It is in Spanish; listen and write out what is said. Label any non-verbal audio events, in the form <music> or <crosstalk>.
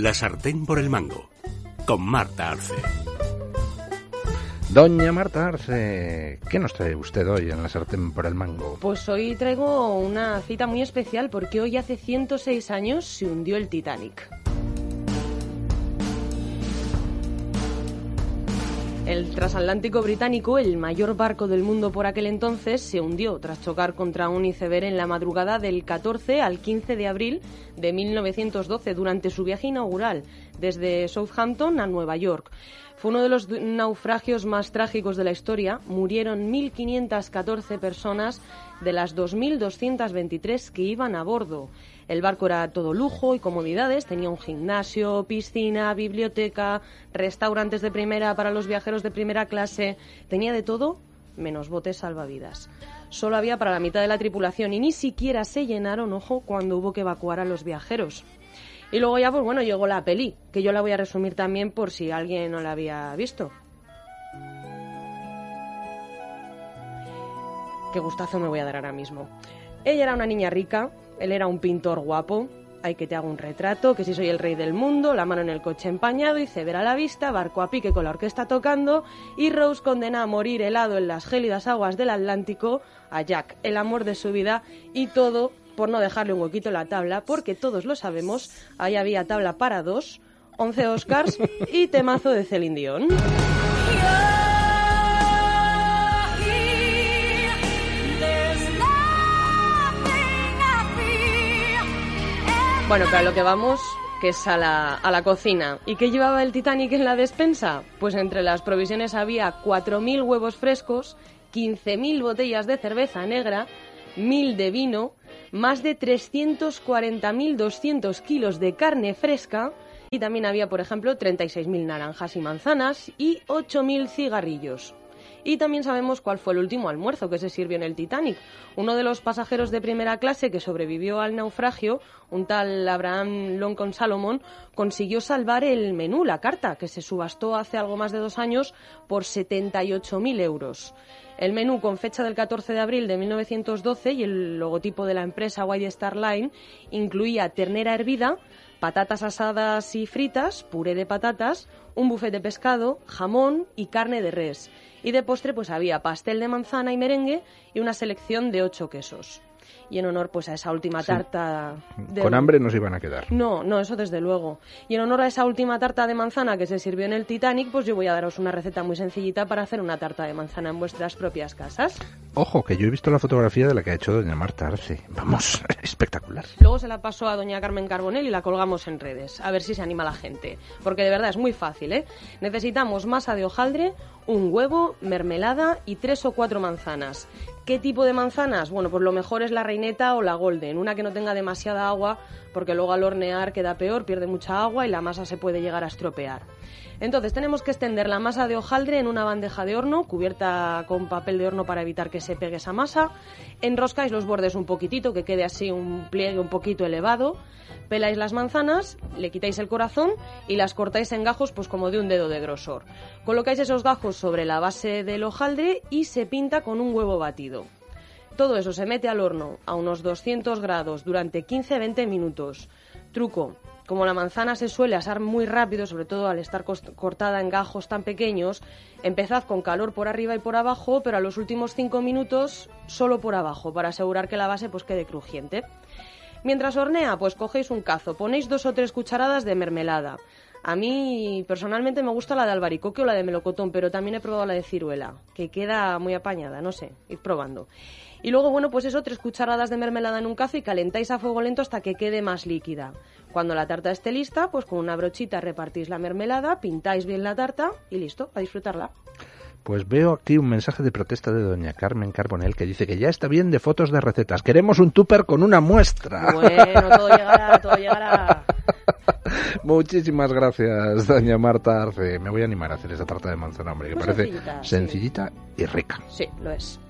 La sartén por el mango, con Marta Arce. Doña Marta Arce, ¿qué nos trae usted hoy en la sartén por el mango? Pues hoy traigo una cita muy especial porque hoy hace 106 años se hundió el Titanic. El transatlántico británico, el mayor barco del mundo por aquel entonces, se hundió tras chocar contra un iceberg en la madrugada del 14 al 15 de abril de 1912 durante su viaje inaugural desde Southampton a Nueva York. Fue uno de los naufragios más trágicos de la historia. Murieron 1.514 personas de las 2.223 que iban a bordo. El barco era todo lujo y comodidades, tenía un gimnasio, piscina, biblioteca, restaurantes de primera para los viajeros de primera clase, tenía de todo menos botes salvavidas. Solo había para la mitad de la tripulación y ni siquiera se llenaron, ojo, cuando hubo que evacuar a los viajeros. Y luego ya, pues bueno, llegó la peli, que yo la voy a resumir también por si alguien no la había visto. Qué gustazo me voy a dar ahora mismo. Ella era una niña rica, él era un pintor guapo. Hay que te haga un retrato, que si soy el rey del mundo, la mano en el coche empañado y ceder a la vista, barco a pique con la orquesta tocando, y Rose condena a morir helado en las gélidas aguas del Atlántico a Jack, el amor de su vida, y todo por no dejarle un huequito en la tabla, porque todos lo sabemos, ahí había tabla para dos, 11 Oscars y temazo de Celine Dion. Bueno, para lo que vamos, que es a la, a la cocina. ¿Y qué llevaba el Titanic en la despensa? Pues entre las provisiones había 4.000 huevos frescos, 15.000 botellas de cerveza negra, 1.000 de vino, más de 340.200 kilos de carne fresca y también había, por ejemplo, 36.000 naranjas y manzanas y 8.000 cigarrillos. Y también sabemos cuál fue el último almuerzo que se sirvió en el Titanic. Uno de los pasajeros de primera clase que sobrevivió al naufragio, un tal Abraham Lincoln Salomon, consiguió salvar el menú, la carta, que se subastó hace algo más de dos años por 78.000 euros. El menú con fecha del 14 de abril de 1912 y el logotipo de la empresa White Star Line incluía ternera hervida, patatas asadas y fritas, puré de patatas, un buffet de pescado, jamón y carne de res. Y de postre pues había pastel de manzana y merengue y una selección de ocho quesos y en honor pues a esa última tarta de... con hambre nos iban a quedar. No no eso desde luego. Y en honor a esa última tarta de manzana que se sirvió en el Titanic pues yo voy a daros una receta muy sencillita para hacer una tarta de manzana en vuestras propias casas ojo que yo he visto la fotografía de la que ha hecho doña Marta Arce. Vamos <laughs> espectacular. Luego se la pasó a doña Carmen Carbonell y la colgamos en redes a ver si se anima la gente. Porque de verdad es muy fácil eh necesitamos masa de hojaldre un huevo mermelada y tres o cuatro manzanas. ¿Qué tipo de manzanas? Bueno, pues lo mejor es la reineta o la golden, una que no tenga demasiada agua, porque luego al hornear queda peor, pierde mucha agua y la masa se puede llegar a estropear. Entonces tenemos que extender la masa de hojaldre en una bandeja de horno cubierta con papel de horno para evitar que se pegue esa masa. Enroscáis los bordes un poquitito, que quede así un pliegue un poquito elevado. Peláis las manzanas, le quitáis el corazón y las cortáis en gajos pues como de un dedo de grosor. Colocáis esos gajos sobre la base del hojaldre y se pinta con un huevo batido. Todo eso se mete al horno a unos 200 grados durante 15-20 minutos. Truco, como la manzana se suele asar muy rápido, sobre todo al estar cortada en gajos tan pequeños, empezad con calor por arriba y por abajo, pero a los últimos 5 minutos solo por abajo, para asegurar que la base pues quede crujiente. Mientras hornea, pues cogéis un cazo, ponéis dos o tres cucharadas de mermelada. A mí personalmente me gusta la de albaricoque o la de melocotón, pero también he probado la de ciruela, que queda muy apañada, no sé, id probando. Y luego, bueno, pues eso, tres cucharadas de mermelada en un cazo y calentáis a fuego lento hasta que quede más líquida. Cuando la tarta esté lista, pues con una brochita repartís la mermelada, pintáis bien la tarta y listo, a disfrutarla. Pues veo aquí un mensaje de protesta de doña Carmen Carbonell que dice que ya está bien de fotos de recetas. Queremos un tupper con una muestra. Bueno, todo llegará, todo llegará. <laughs> Muchísimas gracias, doña Marta Arce. Me voy a animar a hacer esa tarta de manzana, hombre, que parece sencillita y rica. Sí, lo es.